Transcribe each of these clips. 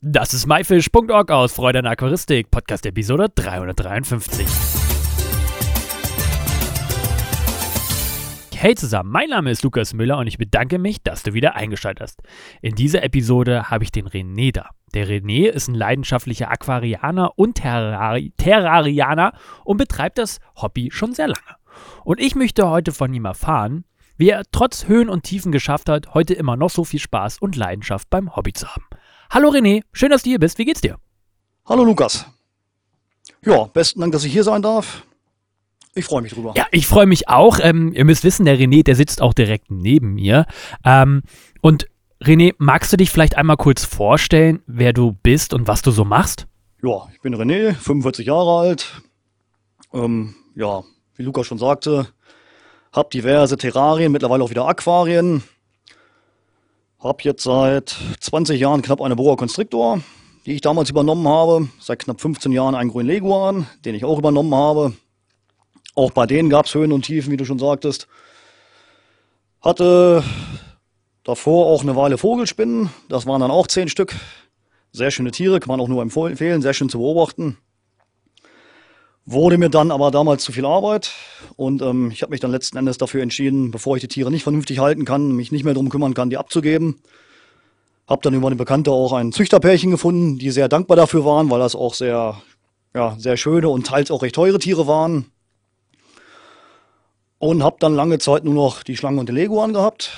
Das ist myfish.org aus Freude an Aquaristik, Podcast Episode 353. Hey zusammen, mein Name ist Lukas Müller und ich bedanke mich, dass du wieder eingeschaltet hast. In dieser Episode habe ich den René da. Der René ist ein leidenschaftlicher Aquarianer und Terrari Terrarianer und betreibt das Hobby schon sehr lange. Und ich möchte heute von ihm erfahren, wie er trotz Höhen und Tiefen geschafft hat, heute immer noch so viel Spaß und Leidenschaft beim Hobby zu haben. Hallo René, schön, dass du hier bist. Wie geht's dir? Hallo Lukas. Ja, besten Dank, dass ich hier sein darf. Ich freue mich drüber. Ja, ich freue mich auch. Ähm, ihr müsst wissen, der René, der sitzt auch direkt neben mir. Ähm, und René, magst du dich vielleicht einmal kurz vorstellen, wer du bist und was du so machst? Ja, ich bin René, 45 Jahre alt. Ähm, ja, wie Lukas schon sagte, habe diverse Terrarien, mittlerweile auch wieder Aquarien. Habe jetzt seit 20 Jahren knapp eine Boa Constrictor, die ich damals übernommen habe. Seit knapp 15 Jahren einen grünen Leguan, den ich auch übernommen habe. Auch bei denen gab es Höhen und Tiefen, wie du schon sagtest. Hatte davor auch eine Weile Vogelspinnen. Das waren dann auch zehn Stück. Sehr schöne Tiere, kann man auch nur empfehlen, sehr schön zu beobachten. Wurde mir dann aber damals zu viel Arbeit und ähm, ich habe mich dann letzten Endes dafür entschieden, bevor ich die Tiere nicht vernünftig halten kann, mich nicht mehr darum kümmern kann, die abzugeben. Habe dann über eine Bekannte auch ein Züchterpärchen gefunden, die sehr dankbar dafür waren, weil das auch sehr, ja, sehr schöne und teils auch recht teure Tiere waren. Und habe dann lange Zeit nur noch die Schlange und den Leguan gehabt.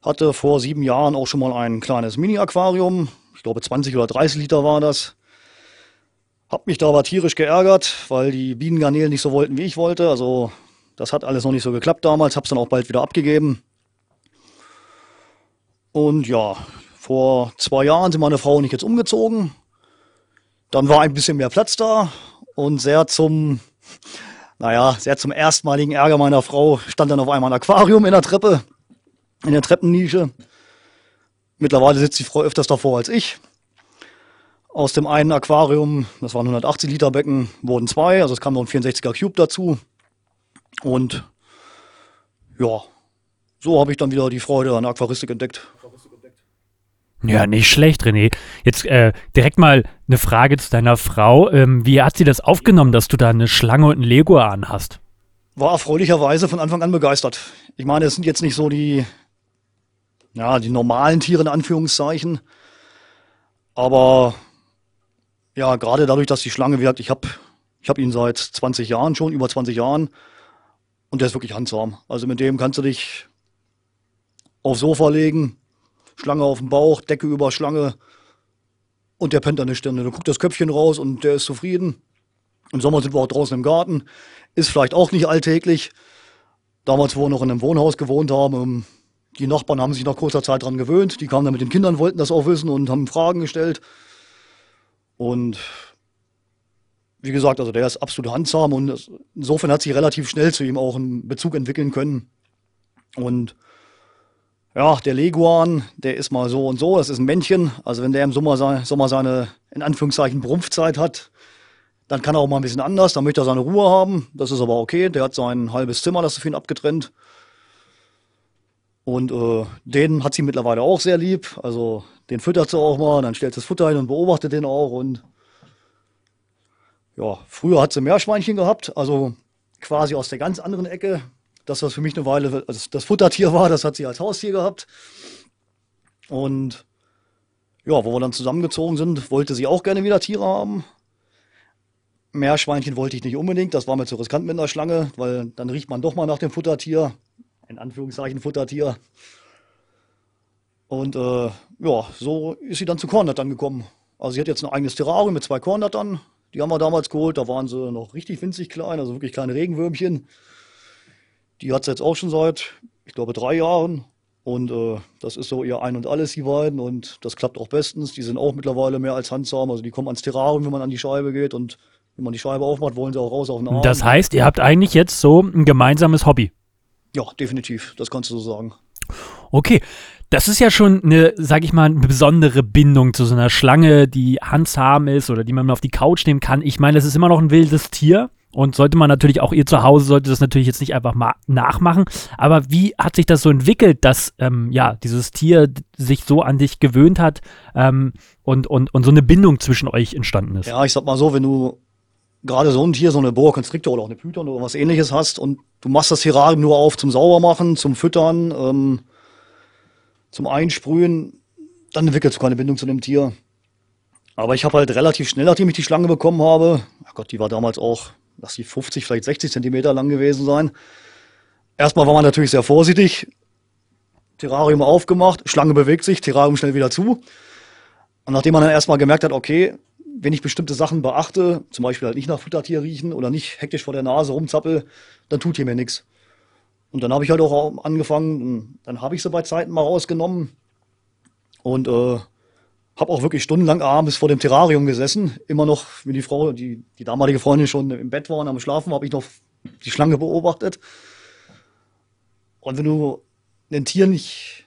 Hatte vor sieben Jahren auch schon mal ein kleines Mini-Aquarium. Ich glaube 20 oder 30 Liter war das. Hab mich da aber tierisch geärgert, weil die Bienengarnelen nicht so wollten, wie ich wollte. Also das hat alles noch nicht so geklappt damals. Hab's dann auch bald wieder abgegeben. Und ja, vor zwei Jahren sind meine Frau und ich jetzt umgezogen. Dann war ein bisschen mehr Platz da und sehr zum naja, sehr zum erstmaligen Ärger meiner Frau stand dann auf einmal ein Aquarium in der Treppe, in der Treppennische. Mittlerweile sitzt die Frau öfters davor als ich. Aus dem einen Aquarium, das waren 180 Liter Becken, wurden zwei, also es kam noch ein 64er Cube dazu. Und ja, so habe ich dann wieder die Freude an Aquaristik entdeckt. Ja, nicht schlecht, René. Jetzt äh, direkt mal eine Frage zu deiner Frau. Ähm, wie hat sie das aufgenommen, dass du da eine Schlange und ein Lego an hast? War erfreulicherweise von Anfang an begeistert. Ich meine, es sind jetzt nicht so die, ja, die normalen Tiere in Anführungszeichen. Aber ja, gerade dadurch, dass die Schlange, wie gesagt, ich habe ich hab ihn seit 20 Jahren schon, über 20 Jahren. Und der ist wirklich handsam. Also mit dem kannst du dich aufs Sofa legen, Schlange auf dem Bauch, Decke über Schlange und der pennt an der Stirne. Da guckt das Köpfchen raus und der ist zufrieden. Im Sommer sind wir auch draußen im Garten. Ist vielleicht auch nicht alltäglich. Damals, wo wir noch in einem Wohnhaus gewohnt haben, ähm, die Nachbarn haben sich nach kurzer Zeit daran gewöhnt. Die kamen dann mit den Kindern, wollten das auch wissen und haben Fragen gestellt. Und wie gesagt, also der ist absolut handsam und insofern hat sich relativ schnell zu ihm auch einen Bezug entwickeln können. Und ja, der Leguan, der ist mal so und so, das ist ein Männchen. Also wenn der im Sommer, Sommer seine, in Anführungszeichen, Brumpfzeit hat, dann kann er auch mal ein bisschen anders, dann möchte er seine Ruhe haben. Das ist aber okay, der hat sein halbes Zimmer, das ist für ihn abgetrennt. Und äh, den hat sie mittlerweile auch sehr lieb. Also den füttert sie auch mal, dann stellt sie das Futter hin und beobachtet den auch. Und ja, früher hat sie Meerschweinchen gehabt, also quasi aus der ganz anderen Ecke das, was für mich eine Weile also das Futtertier war, das hat sie als Haustier gehabt. Und ja, wo wir dann zusammengezogen sind, wollte sie auch gerne wieder Tiere haben. Meerschweinchen wollte ich nicht unbedingt, das war mir zu riskant mit einer Schlange, weil dann riecht man doch mal nach dem Futtertier. In Anführungszeichen Futtertier. Und äh, ja, so ist sie dann zu Kornnattern gekommen. Also sie hat jetzt ein eigenes Terrarium mit zwei Kornnattern. Die haben wir damals geholt, da waren sie noch richtig winzig klein, also wirklich kleine Regenwürmchen. Die hat es jetzt auch schon seit, ich glaube, drei Jahren. Und äh, das ist so ihr Ein und Alles, die beiden. Und das klappt auch bestens. Die sind auch mittlerweile mehr als handsam. Also die kommen ans Terrarium, wenn man an die Scheibe geht. Und wenn man die Scheibe aufmacht, wollen sie auch raus auf den Arm. Das heißt, ihr habt eigentlich jetzt so ein gemeinsames Hobby. Ja, definitiv. Das kannst du so sagen. Okay. Das ist ja schon eine, sag ich mal, eine besondere Bindung zu so einer Schlange, die handsam ist oder die man auf die Couch nehmen kann. Ich meine, das ist immer noch ein wildes Tier. und sollte man natürlich auch ihr zu Hause sollte das natürlich jetzt nicht einfach mal nachmachen. Aber wie hat sich das so entwickelt, dass ähm, ja dieses Tier sich so an dich gewöhnt hat ähm, und, und, und so eine Bindung zwischen euch entstanden ist? Ja, ich sag mal so, wenn du gerade so ein Tier, so eine Boa Constrictor oder auch eine Python oder was ähnliches hast und du machst das Terrarium nur auf zum Saubermachen, zum Füttern, ähm, zum Einsprühen, dann entwickelst du keine Bindung zu dem Tier. Aber ich habe halt relativ schnell, nachdem ich die Schlange bekommen habe, oh Gott, die war damals auch, lass sie 50, vielleicht 60 Zentimeter lang gewesen sein. Erstmal war man natürlich sehr vorsichtig. Terrarium aufgemacht, Schlange bewegt sich, Terrarium schnell wieder zu. Und nachdem man dann erstmal gemerkt hat, okay, wenn ich bestimmte Sachen beachte, zum Beispiel halt nicht nach Futtertier riechen oder nicht hektisch vor der Nase rumzappel, dann tut hier mir nichts. Und dann habe ich halt auch angefangen, dann habe ich sie bei Zeiten mal rausgenommen und äh, habe auch wirklich stundenlang abends vor dem Terrarium gesessen. Immer noch, wenn die Frau, die, die damalige Freundin schon im Bett war und am Schlafen, habe ich noch die Schlange beobachtet. Und wenn du ein Tier nicht,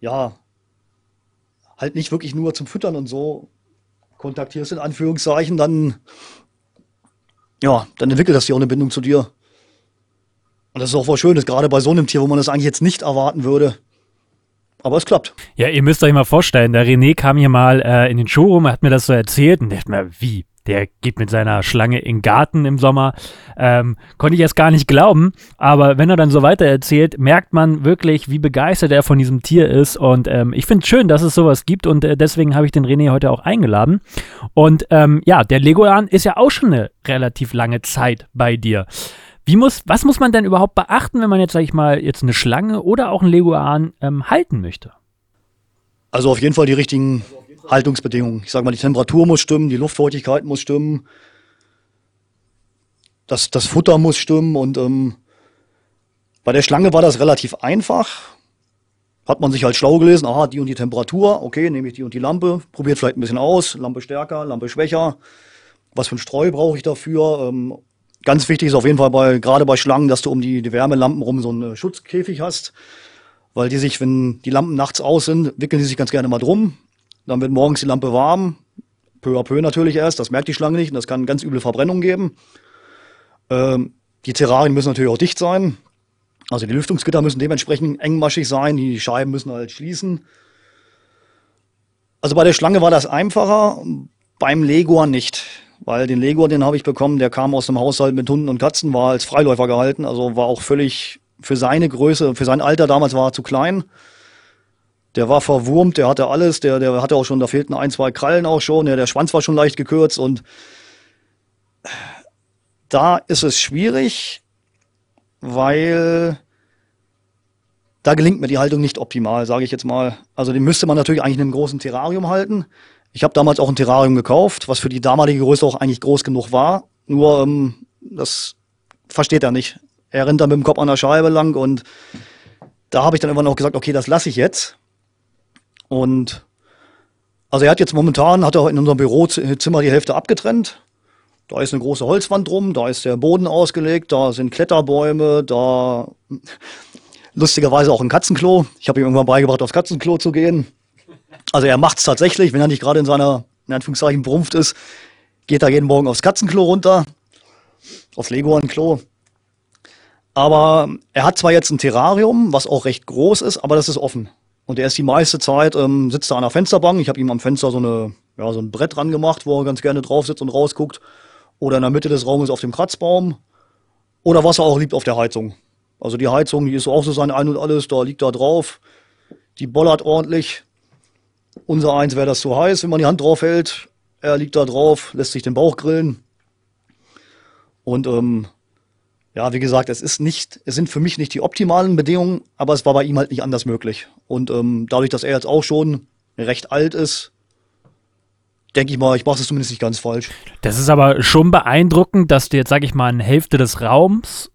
ja, halt nicht wirklich nur zum Füttern und so kontaktierst, in Anführungszeichen, dann, ja, dann entwickelt das Tier auch eine Bindung zu dir. Und das ist auch voll schön, dass gerade bei so einem Tier, wo man das eigentlich jetzt nicht erwarten würde, aber es klappt. Ja, ihr müsst euch mal vorstellen, der René kam hier mal äh, in den Showroom, hat mir das so erzählt und dachte mir, wie? Der geht mit seiner Schlange in den Garten im Sommer. Ähm, konnte ich erst gar nicht glauben. Aber wenn er dann so weiter erzählt, merkt man wirklich, wie begeistert er von diesem Tier ist. Und ähm, ich finde es schön, dass es sowas gibt. Und äh, deswegen habe ich den René heute auch eingeladen. Und ähm, ja, der Legoan ist ja auch schon eine relativ lange Zeit bei dir. Wie muss, was muss man denn überhaupt beachten, wenn man jetzt, sag ich mal, jetzt eine Schlange oder auch einen Leguan ähm, halten möchte? Also auf jeden Fall die richtigen Haltungsbedingungen. Ich sage mal, die Temperatur muss stimmen, die Luftfeuchtigkeit muss stimmen, das, das Futter muss stimmen und ähm, bei der Schlange war das relativ einfach. Hat man sich halt schlau gelesen, aha, die und die Temperatur, okay, nehme ich die und die Lampe, probiert vielleicht ein bisschen aus, Lampe stärker, Lampe schwächer, was für ein Streu brauche ich dafür, ähm, Ganz wichtig ist auf jeden Fall bei, gerade bei Schlangen, dass du um die, die Wärmelampen rum so einen Schutzkäfig hast, weil die sich, wenn die Lampen nachts aus sind, wickeln die sich ganz gerne mal drum. Dann wird morgens die Lampe warm, peu à peu natürlich erst, das merkt die Schlange nicht und das kann ganz üble Verbrennung geben. Ähm, die Terrarien müssen natürlich auch dicht sein, also die Lüftungsgitter müssen dementsprechend engmaschig sein, die Scheiben müssen halt schließen. Also bei der Schlange war das einfacher, beim Leguan nicht. Weil den Lego, den habe ich bekommen, der kam aus einem Haushalt mit Hunden und Katzen, war als Freiläufer gehalten, also war auch völlig für seine Größe, für sein Alter damals war er zu klein. Der war verwurmt, der hatte alles, der, der hatte auch schon, da fehlten ein, zwei Krallen auch schon, der, der Schwanz war schon leicht gekürzt und da ist es schwierig, weil da gelingt mir die Haltung nicht optimal, sage ich jetzt mal. Also den müsste man natürlich eigentlich in einem großen Terrarium halten. Ich habe damals auch ein Terrarium gekauft, was für die damalige Größe auch eigentlich groß genug war. Nur ähm, das versteht er nicht. Er rennt dann mit dem Kopf an der Scheibe lang und da habe ich dann immer noch gesagt, okay, das lasse ich jetzt. Und also er hat jetzt momentan, hat er in unserem Bürozimmer die Hälfte abgetrennt. Da ist eine große Holzwand drum, da ist der Boden ausgelegt, da sind Kletterbäume, da lustigerweise auch ein Katzenklo. Ich habe ihm irgendwann beigebracht, aufs Katzenklo zu gehen. Also er macht es tatsächlich, wenn er nicht gerade in seiner, in Anführungszeichen, Brumpft ist, geht er jeden Morgen aufs Katzenklo runter, aufs Leguan-Klo. Aber er hat zwar jetzt ein Terrarium, was auch recht groß ist, aber das ist offen. Und er ist die meiste Zeit, ähm, sitzt da an der Fensterbank. Ich habe ihm am Fenster so, eine, ja, so ein Brett dran gemacht, wo er ganz gerne drauf sitzt und rausguckt. Oder in der Mitte des Raumes auf dem Kratzbaum. Oder was er auch liebt, auf der Heizung. Also die Heizung, die ist auch so sein Ein und Alles, da liegt da drauf. Die bollert ordentlich. Unser eins wäre das zu heiß, wenn man die Hand drauf hält. Er liegt da drauf, lässt sich den Bauch grillen. Und ähm, ja, wie gesagt, es ist nicht, es sind für mich nicht die optimalen Bedingungen, aber es war bei ihm halt nicht anders möglich. Und ähm, dadurch, dass er jetzt auch schon recht alt ist, denke ich mal, ich mache es zumindest nicht ganz falsch. Das ist aber schon beeindruckend, dass du jetzt, sag ich mal, eine Hälfte des Raums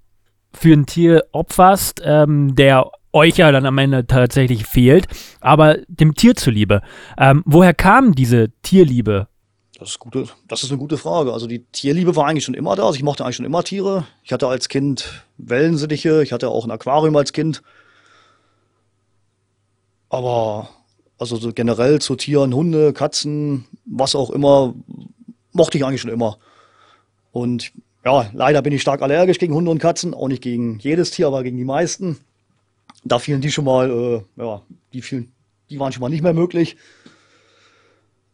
für ein Tier opferst, ähm, der euch ja dann am Ende tatsächlich fehlt, aber dem Tier zuliebe. Ähm, woher kam diese Tierliebe? Das ist, gute, das ist eine gute Frage. Also die Tierliebe war eigentlich schon immer da. Also ich mochte eigentlich schon immer Tiere. Ich hatte als Kind Wellensittiche, ich hatte auch ein Aquarium als Kind. Aber also so generell zu Tieren, Hunde, Katzen, was auch immer, mochte ich eigentlich schon immer. Und ja, leider bin ich stark allergisch gegen Hunde und Katzen, auch nicht gegen jedes Tier, aber gegen die meisten. Da fielen die schon mal, äh, ja, die fielen, die waren schon mal nicht mehr möglich.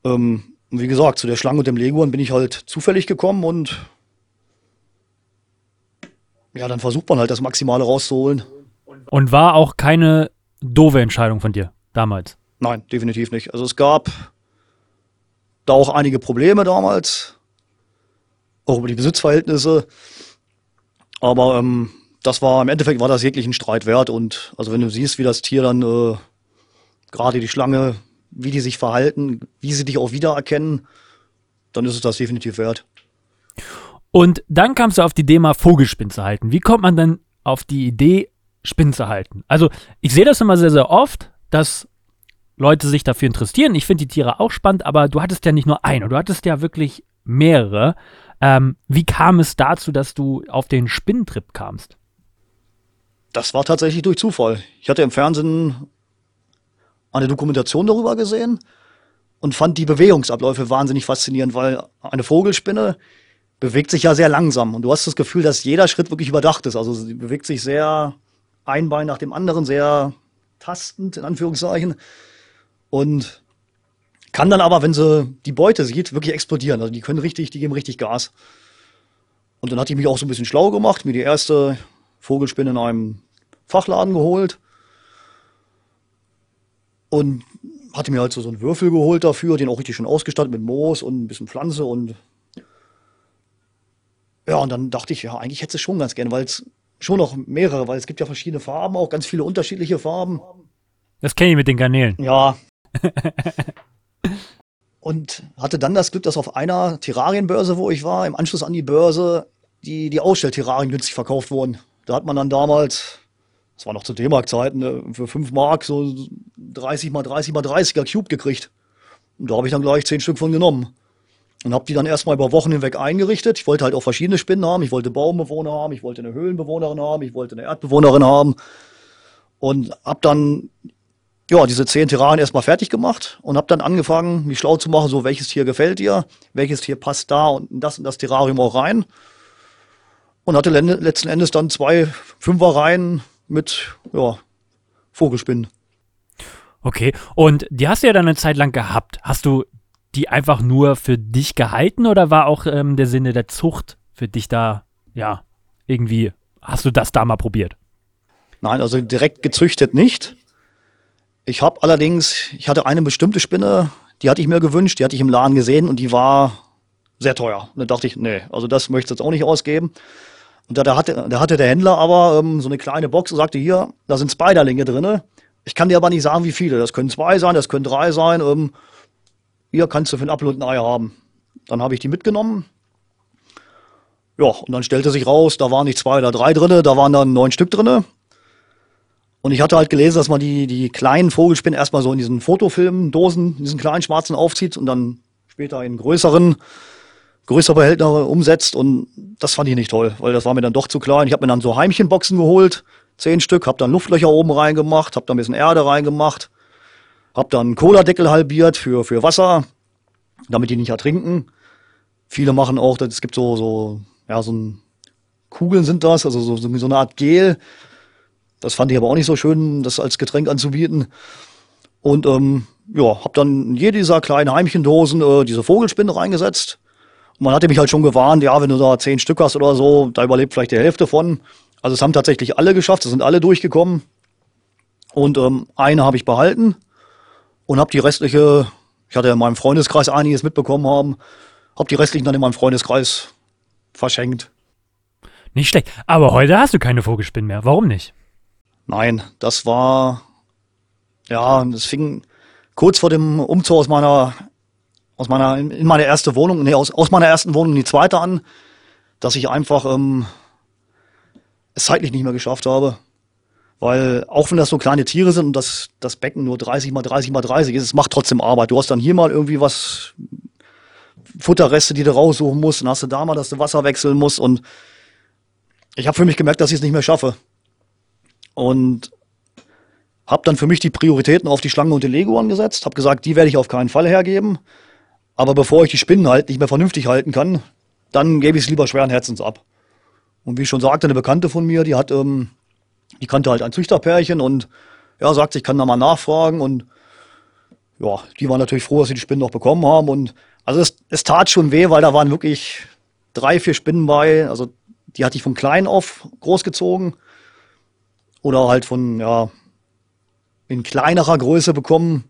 Ähm, und wie gesagt, zu der Schlange und dem Leguan bin ich halt zufällig gekommen und ja, dann versucht man halt das Maximale rauszuholen. Und war auch keine doofe Entscheidung von dir damals? Nein, definitiv nicht. Also es gab da auch einige Probleme damals, auch über die Besitzverhältnisse. Aber ähm, das war im Endeffekt war das jeglichen Streit wert. Und also wenn du siehst, wie das Tier dann äh, gerade die Schlange, wie die sich verhalten, wie sie dich auch wiedererkennen, dann ist es das definitiv wert. Und dann kamst du auf die Idee, mal Vogelspinnen zu halten. Wie kommt man denn auf die Idee, Spinnen zu halten? Also, ich sehe das immer sehr, sehr oft, dass Leute sich dafür interessieren. Ich finde die Tiere auch spannend, aber du hattest ja nicht nur einen, du hattest ja wirklich mehrere. Ähm, wie kam es dazu, dass du auf den Spinnentrip kamst? Das war tatsächlich durch Zufall. Ich hatte im Fernsehen eine Dokumentation darüber gesehen und fand die Bewegungsabläufe wahnsinnig faszinierend, weil eine Vogelspinne, bewegt sich ja sehr langsam. Und du hast das Gefühl, dass jeder Schritt wirklich überdacht ist. Also sie bewegt sich sehr ein Bein nach dem anderen, sehr tastend, in Anführungszeichen. Und kann dann aber, wenn sie die Beute sieht, wirklich explodieren. Also die können richtig, die geben richtig Gas. Und dann hatte ich mich auch so ein bisschen schlau gemacht, mir die erste Vogelspinne in einem Fachladen geholt. Und hatte mir halt so, einen Würfel geholt dafür, den auch richtig schön ausgestattet mit Moos und ein bisschen Pflanze und ja, und dann dachte ich, ja, eigentlich hätte es schon ganz gerne, weil es schon noch mehrere, weil es gibt ja verschiedene Farben, auch ganz viele unterschiedliche Farben. Das kenne ich mit den Garnelen. Ja. und hatte dann das Glück, dass auf einer Terrarienbörse, wo ich war, im Anschluss an die Börse, die, die Ausstellterrarien günstig verkauft wurden. Da hat man dann damals, das war noch zu D-Mark-Zeiten, ne, für 5 Mark so 30 mal 30 mal 30er Cube gekriegt. Und da habe ich dann gleich 10 Stück von genommen. Und habe die dann erstmal über Wochen hinweg eingerichtet. Ich wollte halt auch verschiedene Spinnen haben. Ich wollte Baumbewohner haben, ich wollte eine Höhlenbewohnerin haben, ich wollte eine Erdbewohnerin haben. Und habe dann ja, diese zehn Terrarien erstmal fertig gemacht und habe dann angefangen, mich schlau zu machen, so welches Tier gefällt dir, welches Tier passt da und das und das Terrarium auch rein. Und hatte letzten Endes dann zwei Fünferreihen mit ja, Vogelspinnen. Okay, und die hast du ja dann eine Zeit lang gehabt. Hast du die einfach nur für dich gehalten oder war auch ähm, der Sinne der Zucht für dich da, ja, irgendwie, hast du das da mal probiert? Nein, also direkt gezüchtet nicht. Ich habe allerdings, ich hatte eine bestimmte Spinne, die hatte ich mir gewünscht, die hatte ich im Laden gesehen und die war sehr teuer. Und dann dachte ich, nee, also das möchte ich jetzt auch nicht ausgeben. Und da, da, hatte, da hatte der Händler aber ähm, so eine kleine Box und sagte, hier, da sind Spiderlinge drin. Ich kann dir aber nicht sagen, wie viele. Das können zwei sein, das können drei sein. Ähm, hier kannst du für ein Apfel und ein Ei haben. Dann habe ich die mitgenommen. Ja, und dann stellte sich raus, da waren nicht zwei oder drei drinne, da waren dann neun Stück drinne. Und ich hatte halt gelesen, dass man die, die kleinen Vogelspinnen erstmal so in diesen Fotofilmen, Dosen, diesen kleinen schwarzen aufzieht und dann später in größeren, größere Behälter umsetzt. Und das fand ich nicht toll, weil das war mir dann doch zu klein. Ich habe mir dann so Heimchenboxen geholt, zehn Stück, habe dann Luftlöcher oben reingemacht, habe da ein bisschen Erde reingemacht, hab dann Cola-Deckel halbiert für, für Wasser, damit die nicht ertrinken. Viele machen auch, es gibt so, so, ja, so ein, Kugeln sind das, also so, so eine Art Gel. Das fand ich aber auch nicht so schön, das als Getränk anzubieten. Und ähm, ja, hab dann in jede dieser kleinen Heimchendosen äh, diese Vogelspinne reingesetzt. Und man hatte mich halt schon gewarnt, ja, wenn du da zehn Stück hast oder so, da überlebt vielleicht die Hälfte von. Also es haben tatsächlich alle geschafft, es sind alle durchgekommen. Und ähm, eine habe ich behalten und habe die restliche, ich hatte in meinem Freundeskreis einiges mitbekommen haben, habe die restlichen dann in meinem Freundeskreis verschenkt. Nicht schlecht. Aber heute hast du keine Vogelspinnen mehr. Warum nicht? Nein, das war, ja, das fing kurz vor dem Umzug aus meiner, aus meiner, in meine erste Wohnung, nee, aus, aus meiner ersten Wohnung in die zweite an, dass ich einfach ähm, es zeitlich nicht mehr geschafft habe. Weil auch wenn das so kleine Tiere sind und das, das Becken nur 30 mal 30 mal 30 ist, es macht trotzdem Arbeit. Du hast dann hier mal irgendwie was, Futterreste, die du raussuchen musst, dann hast du da mal, dass du Wasser wechseln musst und ich habe für mich gemerkt, dass ich es nicht mehr schaffe. Und habe dann für mich die Prioritäten auf die Schlange und den Lego angesetzt, habe gesagt, die werde ich auf keinen Fall hergeben. Aber bevor ich die Spinnen halt nicht mehr vernünftig halten kann, dann gebe ich es lieber schweren Herzens ab. Und wie ich schon sagte, eine Bekannte von mir, die hat, ähm, die kannte halt ein Züchterpärchen und ja, sagt, ich kann da mal nachfragen und ja, die waren natürlich froh, dass sie die Spinnen noch bekommen haben und also es, es tat schon weh, weil da waren wirklich drei, vier Spinnen bei, also die hatte ich von klein auf großgezogen oder halt von, ja, in kleinerer Größe bekommen.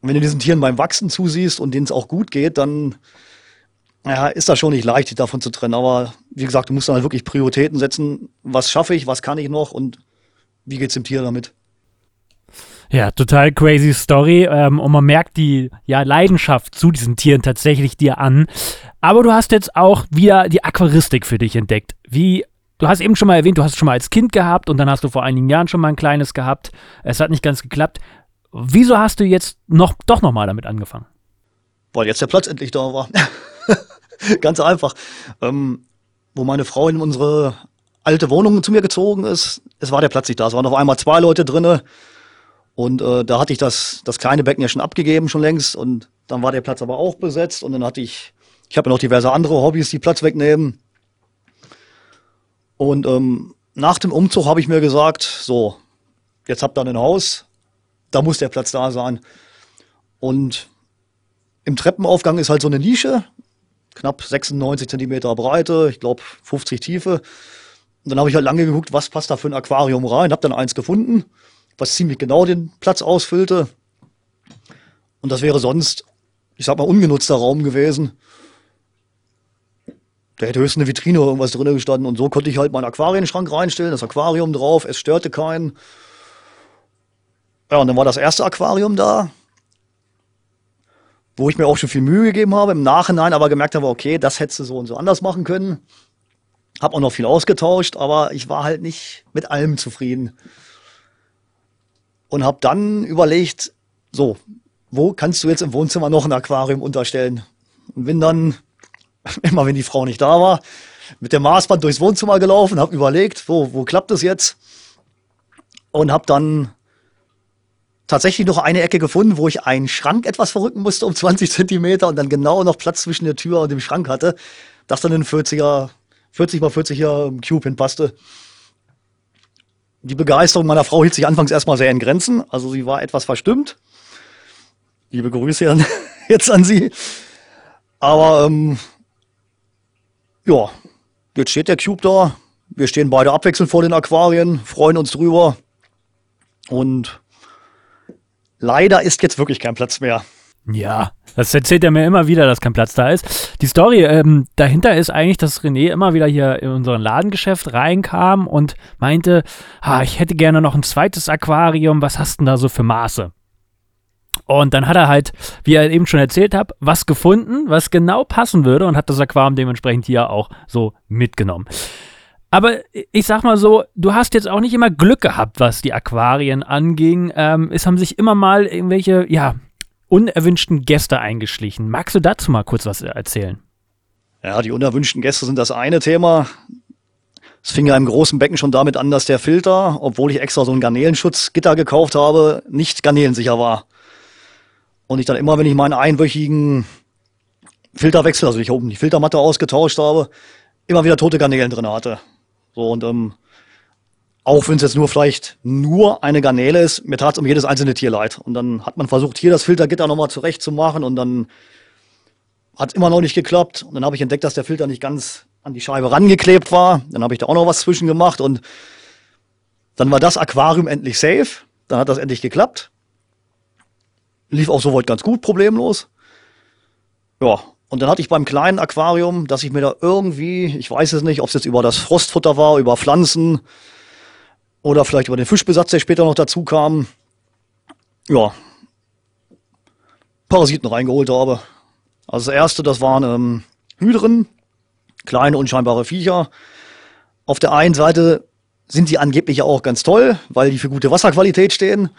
Und wenn du diesen Tieren beim Wachsen zusiehst und denen es auch gut geht, dann ja, ist das schon nicht leicht, dich davon zu trennen. Aber wie gesagt, du musst dann halt wirklich Prioritäten setzen. Was schaffe ich, was kann ich noch und wie geht es dem Tier damit? Ja, total crazy Story. Ähm, und man merkt die ja, Leidenschaft zu diesen Tieren tatsächlich dir an. Aber du hast jetzt auch wieder die Aquaristik für dich entdeckt. Wie, du hast eben schon mal erwähnt, du hast es schon mal als Kind gehabt und dann hast du vor einigen Jahren schon mal ein kleines gehabt. Es hat nicht ganz geklappt. Wieso hast du jetzt noch, doch nochmal damit angefangen? Weil jetzt der Platz endlich da war. Ganz einfach. Ähm, wo meine Frau in unsere alte Wohnung zu mir gezogen ist, es war der Platz nicht da. Es waren auf einmal zwei Leute drinne und äh, da hatte ich das, das kleine Becken ja schon abgegeben, schon längst. Und dann war der Platz aber auch besetzt und dann hatte ich, ich habe ja noch diverse andere Hobbys, die Platz wegnehmen. Und ähm, nach dem Umzug habe ich mir gesagt, so, jetzt habt ihr ein Haus, da muss der Platz da sein. Und im Treppenaufgang ist halt so eine Nische, knapp 96 Zentimeter Breite, ich glaube 50 Tiefe. Und dann habe ich halt lange geguckt, was passt da für ein Aquarium rein, habe dann eins gefunden, was ziemlich genau den Platz ausfüllte. Und das wäre sonst, ich sag mal, ungenutzter Raum gewesen. Da hätte höchstens eine Vitrine oder irgendwas drin gestanden. Und so konnte ich halt meinen Aquarienschrank reinstellen, das Aquarium drauf, es störte keinen. Ja, und dann war das erste Aquarium da wo ich mir auch schon viel Mühe gegeben habe, im Nachhinein aber gemerkt habe, okay, das hättest du so und so anders machen können. Hab auch noch viel ausgetauscht, aber ich war halt nicht mit allem zufrieden. Und habe dann überlegt, so, wo kannst du jetzt im Wohnzimmer noch ein Aquarium unterstellen? Und bin dann, immer wenn die Frau nicht da war, mit dem Maßband durchs Wohnzimmer gelaufen, habe überlegt, wo, wo klappt das jetzt? Und habe dann tatsächlich noch eine Ecke gefunden, wo ich einen Schrank etwas verrücken musste um 20 Zentimeter und dann genau noch Platz zwischen der Tür und dem Schrank hatte, dass dann ein 40er, 40 mal 40er Cube hinpasste. Die Begeisterung meiner Frau hielt sich anfangs erstmal sehr in Grenzen, also sie war etwas verstimmt. Liebe Grüße jetzt an sie. Aber ähm, ja, jetzt steht der Cube da. Wir stehen beide abwechselnd vor den Aquarien, freuen uns drüber. Und leider ist jetzt wirklich kein Platz mehr. Ja, das erzählt er mir immer wieder, dass kein Platz da ist. Die Story ähm, dahinter ist eigentlich, dass René immer wieder hier in unser Ladengeschäft reinkam und meinte, ah, ich hätte gerne noch ein zweites Aquarium, was hast du denn da so für Maße? Und dann hat er halt, wie er eben schon erzählt hat, was gefunden, was genau passen würde und hat das Aquarium dementsprechend hier auch so mitgenommen. Aber ich sag mal so, du hast jetzt auch nicht immer Glück gehabt, was die Aquarien anging. Ähm, es haben sich immer mal irgendwelche, ja, unerwünschten Gäste eingeschlichen. Magst du dazu mal kurz was erzählen? Ja, die unerwünschten Gäste sind das eine Thema. Es fing ja im großen Becken schon damit an, dass der Filter, obwohl ich extra so ein Garnelenschutzgitter gekauft habe, nicht garnelensicher war. Und ich dann immer, wenn ich meinen einwöchigen Filterwechsel, also ich oben die Filtermatte ausgetauscht habe, immer wieder tote Garnelen drin hatte. So, und ähm, auch wenn es jetzt nur vielleicht nur eine Garnele ist, mir tat es um jedes einzelne Tier leid. Und dann hat man versucht, hier das Filtergitter nochmal zurechtzumachen und dann hat immer noch nicht geklappt. Und dann habe ich entdeckt, dass der Filter nicht ganz an die Scheibe rangeklebt war. Dann habe ich da auch noch was zwischen gemacht und dann war das Aquarium endlich safe. Dann hat das endlich geklappt. Lief auch soweit ganz gut, problemlos. Ja, und dann hatte ich beim kleinen Aquarium, dass ich mir da irgendwie, ich weiß es nicht, ob es jetzt über das Frostfutter war, über Pflanzen oder vielleicht über den Fischbesatz, der später noch dazu kam, ja, Parasiten reingeholt habe. Also das erste, das waren ähm, Hydren, kleine unscheinbare Viecher. Auf der einen Seite sind die angeblich ja auch ganz toll, weil die für gute Wasserqualität stehen.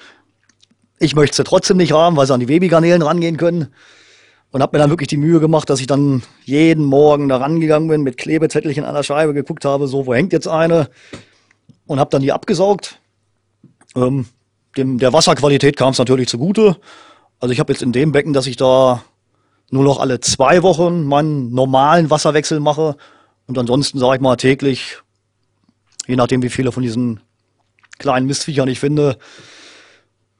Ich möchte sie trotzdem nicht haben, weil sie an die Babygarnelen rangehen können. Und habe mir dann wirklich die Mühe gemacht, dass ich dann jeden Morgen da rangegangen bin, mit Klebezettelchen an der Scheibe geguckt habe, so, wo hängt jetzt eine? Und habe dann die abgesaugt. Ähm, dem, der Wasserqualität kam es natürlich zugute. Also ich habe jetzt in dem Becken, das ich da nur noch alle zwei Wochen meinen normalen Wasserwechsel mache und ansonsten sage ich mal täglich, je nachdem wie viele von diesen kleinen Mistviechern ich finde,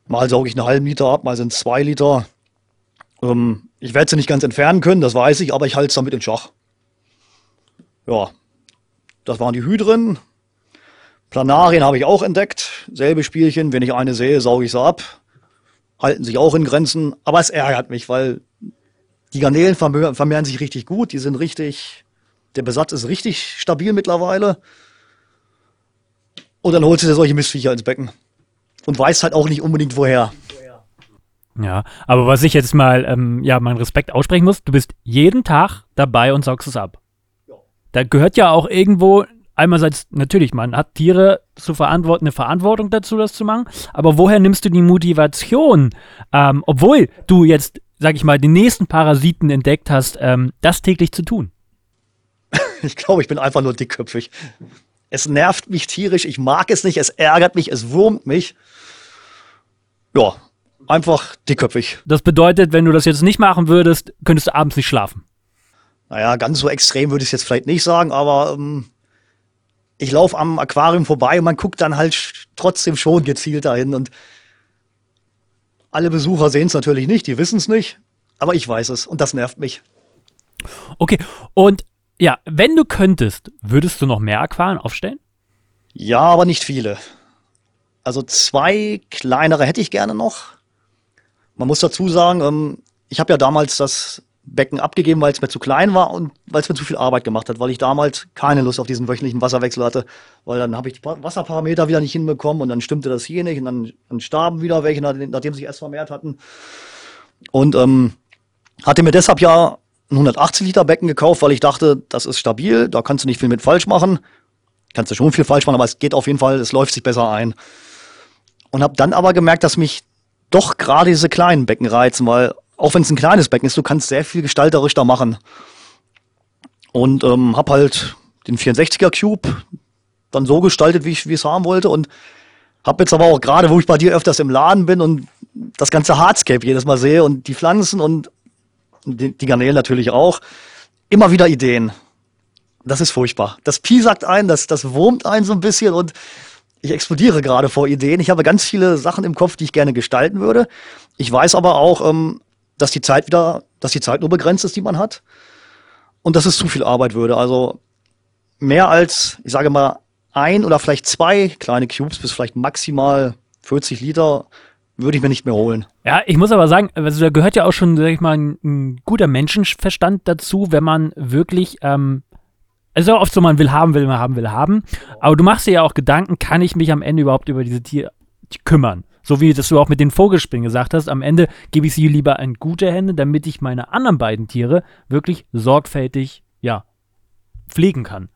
mal sauge ich einen halben Liter ab, mal sind zwei Liter. Ähm, ich werde sie nicht ganz entfernen können, das weiß ich, aber ich halte es damit in Schach. Ja, das waren die Hydren. Planarien habe ich auch entdeckt. Selbe Spielchen, wenn ich eine sehe, sauge ich sie ab. Halten sich auch in Grenzen, aber es ärgert mich, weil die Garnelen vermehren sich richtig gut, die sind richtig, der Besatz ist richtig stabil mittlerweile. Und dann holst du dir solche Mistviecher ins Becken. Und weißt halt auch nicht unbedingt woher. Ja, aber was ich jetzt mal, ähm, ja, meinen Respekt aussprechen muss, du bist jeden Tag dabei und saugst es ab. Da gehört ja auch irgendwo, einerseits natürlich, man hat Tiere zu verantworten, eine Verantwortung dazu, das zu machen, aber woher nimmst du die Motivation, ähm, obwohl du jetzt sag ich mal, den nächsten Parasiten entdeckt hast, ähm, das täglich zu tun? Ich glaube, ich bin einfach nur dickköpfig. Es nervt mich tierisch, ich mag es nicht, es ärgert mich, es wurmt mich. Ja, einfach dickköpfig. Das bedeutet, wenn du das jetzt nicht machen würdest, könntest du abends nicht schlafen. Naja, ganz so extrem würde ich es jetzt vielleicht nicht sagen, aber ähm, ich laufe am Aquarium vorbei und man guckt dann halt trotzdem schon gezielt dahin und alle Besucher sehen es natürlich nicht, die wissen es nicht, aber ich weiß es und das nervt mich. Okay, und ja, wenn du könntest, würdest du noch mehr Aquarien aufstellen? Ja, aber nicht viele. Also zwei kleinere hätte ich gerne noch. Man muss dazu sagen, ähm, ich habe ja damals das Becken abgegeben, weil es mir zu klein war und weil es mir zu viel Arbeit gemacht hat, weil ich damals keine Lust auf diesen wöchentlichen Wasserwechsel hatte, weil dann habe ich die Wasserparameter wieder nicht hinbekommen und dann stimmte das hier nicht und dann, dann starben wieder welche, nachdem sie sich erst vermehrt hatten. Und ähm, hatte mir deshalb ja ein 180 Liter Becken gekauft, weil ich dachte, das ist stabil, da kannst du nicht viel mit falsch machen. Kannst du schon viel falsch machen, aber es geht auf jeden Fall, es läuft sich besser ein. Und habe dann aber gemerkt, dass mich doch gerade diese kleinen Becken reizen, weil auch wenn es ein kleines Becken ist, du kannst sehr viel gestalterisch da machen. Und ähm, hab halt den 64er Cube dann so gestaltet, wie ich es haben wollte und hab jetzt aber auch gerade, wo ich bei dir öfters im Laden bin und das ganze Hardscape jedes Mal sehe und die Pflanzen und die, die Garnelen natürlich auch, immer wieder Ideen. Das ist furchtbar. Das Pi sagt ein, das, das wurmt ein so ein bisschen und ich explodiere gerade vor Ideen. Ich habe ganz viele Sachen im Kopf, die ich gerne gestalten würde. Ich weiß aber auch, ähm, dass die Zeit wieder, dass die Zeit nur begrenzt ist, die man hat. Und dass es zu viel Arbeit würde. Also mehr als, ich sage mal, ein oder vielleicht zwei kleine Cubes bis vielleicht maximal 40 Liter würde ich mir nicht mehr holen. Ja, ich muss aber sagen, also da gehört ja auch schon, sag ich mal, ein, ein guter Menschenverstand dazu, wenn man wirklich, ähm, also oft so, man will haben, will man haben, will haben. Aber du machst dir ja auch Gedanken, kann ich mich am Ende überhaupt über diese Tiere kümmern? So wie das du auch mit den Vogelspinnen gesagt hast, am Ende gebe ich sie lieber in gute Hände, damit ich meine anderen beiden Tiere wirklich sorgfältig, ja, pflegen kann.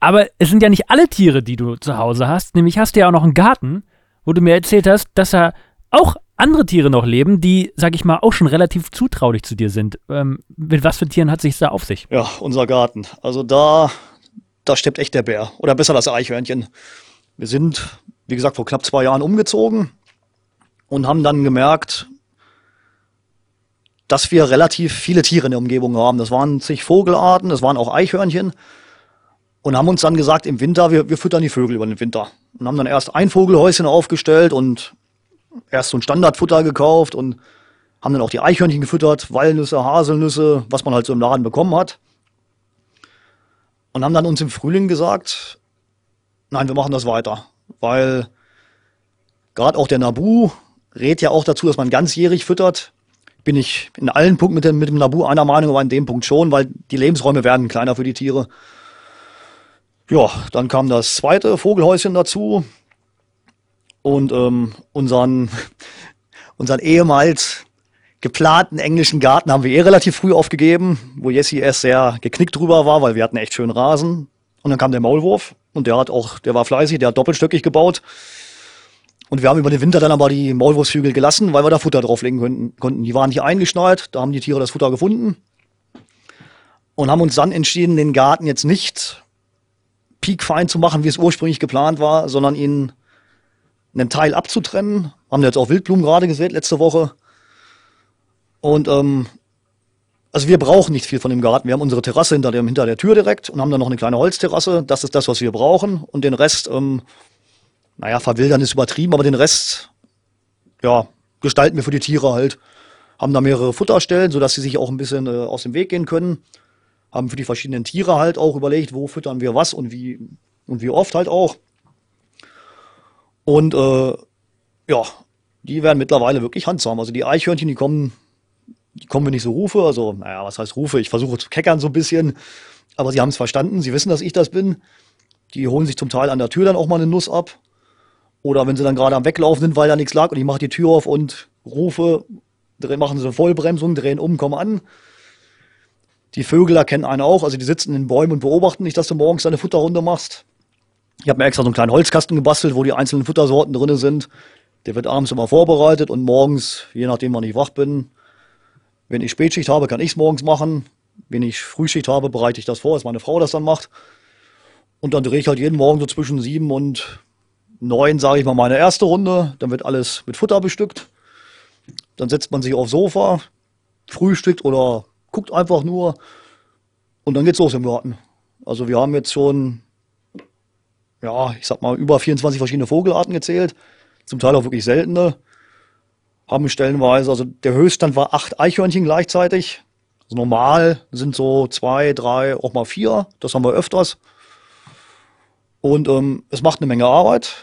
Aber es sind ja nicht alle Tiere, die du zu Hause hast. Nämlich hast du ja auch noch einen Garten, wo du mir erzählt hast, dass da auch andere Tiere noch leben, die, sag ich mal, auch schon relativ zutraulich zu dir sind. Ähm, mit was für Tieren hat sich da auf sich? Ja, unser Garten. Also da, da steppt echt der Bär. Oder besser das Eichhörnchen. Wir sind wie gesagt, vor knapp zwei Jahren umgezogen und haben dann gemerkt, dass wir relativ viele Tiere in der Umgebung haben. Das waren zig Vogelarten, das waren auch Eichhörnchen. Und haben uns dann gesagt, im Winter, wir, wir füttern die Vögel über den Winter. Und haben dann erst ein Vogelhäuschen aufgestellt und erst so ein Standardfutter gekauft und haben dann auch die Eichhörnchen gefüttert, Walnüsse, Haselnüsse, was man halt so im Laden bekommen hat. Und haben dann uns im Frühling gesagt, nein, wir machen das weiter weil gerade auch der Nabu rät ja auch dazu, dass man ganzjährig füttert. Bin ich in allen Punkten mit dem, mit dem Nabu einer Meinung, aber in dem Punkt schon, weil die Lebensräume werden kleiner für die Tiere. Ja, dann kam das zweite Vogelhäuschen dazu und ähm, unseren, unseren ehemals geplanten englischen Garten haben wir eh relativ früh aufgegeben, wo Jessie erst sehr geknickt drüber war, weil wir hatten echt schön Rasen. Und dann kam der Maulwurf und der hat auch, der war fleißig, der hat doppelstöckig gebaut. Und wir haben über den Winter dann aber die Maulwurfshügel gelassen, weil wir da Futter drauflegen konnten. Die waren hier eingeschneit, da haben die Tiere das Futter gefunden. Und haben uns dann entschieden, den Garten jetzt nicht piekfein zu machen, wie es ursprünglich geplant war, sondern ihn einen Teil abzutrennen. Haben jetzt auch Wildblumen gerade gesät letzte Woche. Und ähm, also wir brauchen nicht viel von dem Garten. Wir haben unsere Terrasse hinter, dem, hinter der Tür direkt und haben dann noch eine kleine Holzterrasse. Das ist das, was wir brauchen. Und den Rest, ähm, naja, verwildern ist übertrieben, aber den Rest, ja, gestalten wir für die Tiere halt. Haben da mehrere Futterstellen, sodass sie sich auch ein bisschen äh, aus dem Weg gehen können. Haben für die verschiedenen Tiere halt auch überlegt, wo füttern wir was und wie, und wie oft halt auch. Und äh, ja, die werden mittlerweile wirklich handsam. Also die Eichhörnchen, die kommen die kommen, wenn ich so rufe. Also, naja, was heißt rufe? Ich versuche zu keckern so ein bisschen. Aber sie haben es verstanden. Sie wissen, dass ich das bin. Die holen sich zum Teil an der Tür dann auch mal eine Nuss ab. Oder wenn sie dann gerade am Weglaufen sind, weil da nichts lag und ich mache die Tür auf und rufe, machen sie eine Vollbremsung, drehen um, kommen an. Die Vögel erkennen einen auch. Also die sitzen in den Bäumen und beobachten nicht, dass du morgens deine Futterrunde machst. Ich habe mir extra so einen kleinen Holzkasten gebastelt, wo die einzelnen Futtersorten drin sind. Der wird abends immer vorbereitet und morgens, je nachdem wann ich wach bin, wenn ich Spätschicht habe, kann ich es morgens machen. Wenn ich Frühschicht habe, bereite ich das vor, dass meine Frau das dann macht. Und dann drehe ich halt jeden Morgen so zwischen sieben und neun, sage ich mal, meine erste Runde. Dann wird alles mit Futter bestückt. Dann setzt man sich aufs Sofa, frühstückt oder guckt einfach nur. Und dann geht's los im Garten. Also wir haben jetzt schon, ja, ich sag mal, über 24 verschiedene Vogelarten gezählt. Zum Teil auch wirklich seltene haben stellenweise, also der Höchststand war acht Eichhörnchen gleichzeitig. Also normal sind so zwei, drei, auch mal vier. Das haben wir öfters. Und ähm, es macht eine Menge Arbeit.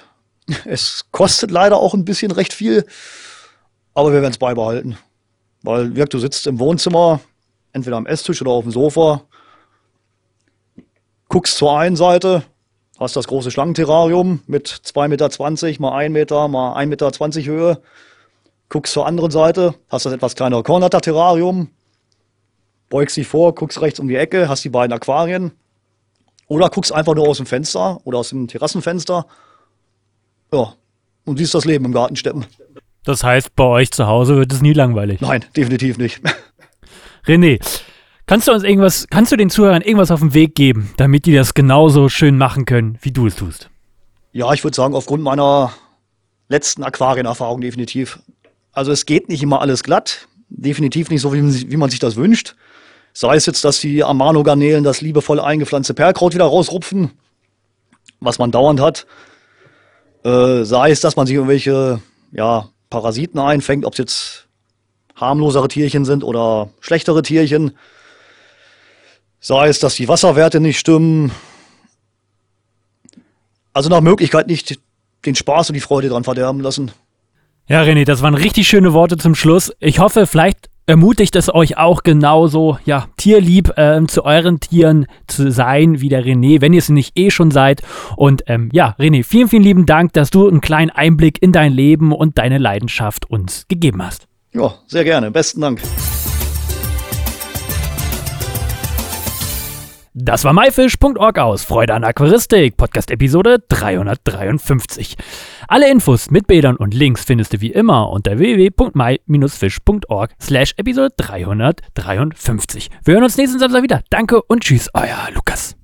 Es kostet leider auch ein bisschen recht viel. Aber wir werden es beibehalten. Weil, wirkt, du sitzt im Wohnzimmer, entweder am Esstisch oder auf dem Sofa, guckst zur einen Seite, hast das große Schlangenterrarium mit 2,20 Meter mal 1 Meter mal 1,20 Meter Höhe guckst zur anderen Seite, hast das etwas kleinere Kornatter-Terrarium, beugst dich vor, guckst rechts um die Ecke, hast die beiden Aquarien. Oder guckst einfach nur aus dem Fenster oder aus dem Terrassenfenster. Ja, und siehst das Leben im Garten steppen. Das heißt, bei euch zu Hause wird es nie langweilig. Nein, definitiv nicht. René, kannst du uns irgendwas, kannst du den Zuhörern irgendwas auf den Weg geben, damit die das genauso schön machen können, wie du es tust? Ja, ich würde sagen, aufgrund meiner letzten Aquarienerfahrung definitiv. Also es geht nicht immer alles glatt, definitiv nicht so, wie, wie man sich das wünscht. Sei es jetzt, dass die Amano-Garnelen das liebevoll eingepflanzte Perlkraut wieder rausrupfen, was man dauernd hat. Äh, sei es, dass man sich irgendwelche ja, Parasiten einfängt, ob es jetzt harmlosere Tierchen sind oder schlechtere Tierchen. Sei es, dass die Wasserwerte nicht stimmen. Also nach Möglichkeit nicht den Spaß und die Freude dran verderben lassen. Ja, René, das waren richtig schöne Worte zum Schluss. Ich hoffe, vielleicht ermutigt es euch auch genauso, ja, tierlieb äh, zu euren Tieren zu sein wie der René, wenn ihr es nicht eh schon seid. Und ähm, ja, René, vielen, vielen lieben Dank, dass du einen kleinen Einblick in dein Leben und deine Leidenschaft uns gegeben hast. Ja, sehr gerne. Besten Dank. Das war myfish.org aus Freude an Aquaristik, Podcast Episode 353. Alle Infos mit Bildern und Links findest du wie immer unter www.my-fish.org slash Episode 353. Wir hören uns nächsten Samstag wieder. Danke und tschüss, euer Lukas.